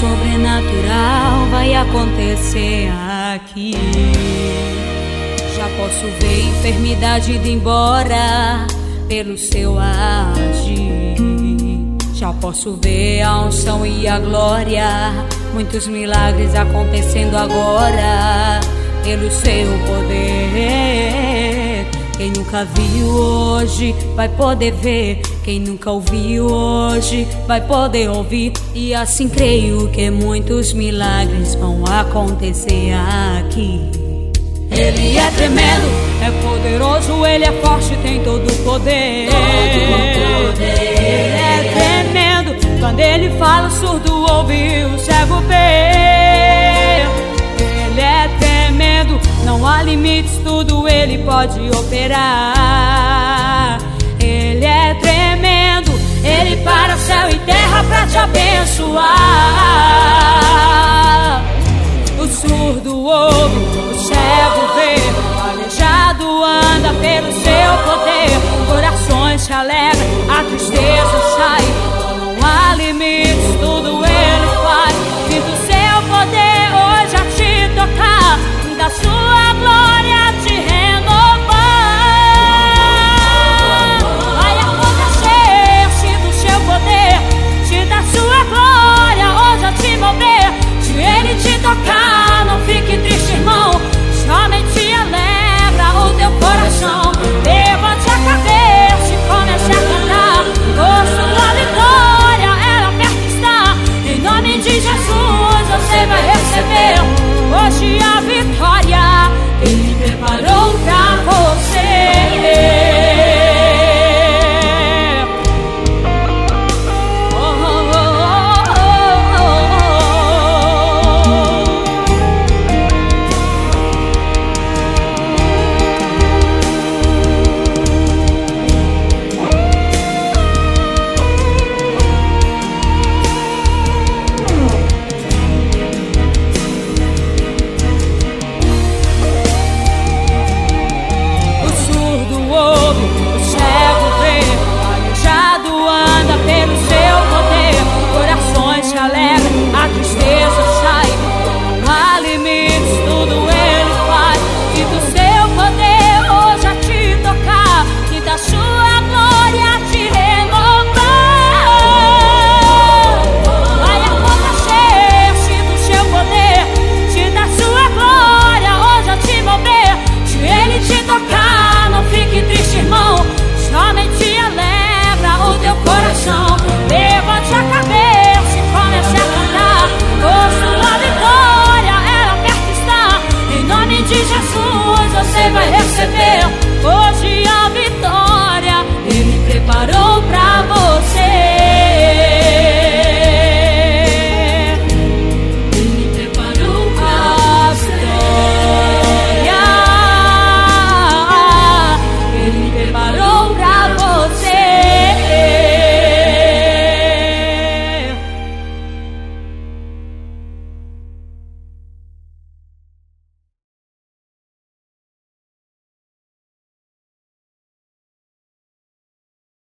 sobrenatural vai acontecer aqui. Já posso ver enfermidade indo embora pelo seu agir. Já posso ver a unção e a glória, muitos milagres acontecendo agora pelo seu poder. Quem nunca viu hoje vai poder ver. Quem nunca ouviu hoje vai poder ouvir. E assim creio que muitos milagres vão acontecer aqui. Ele é tremendo, é poderoso, ele é forte, tem todo o poder. Todo poder. Ele é tremendo, quando ele fala, o surdo ouve, o cego vê. Ele é tremendo, não há limites, tudo ele pode operar. Te abençoar. O surdo ouve, o cego vê, o aleijado anda pelo seu poder. Corações se alegram, a tristeza sai,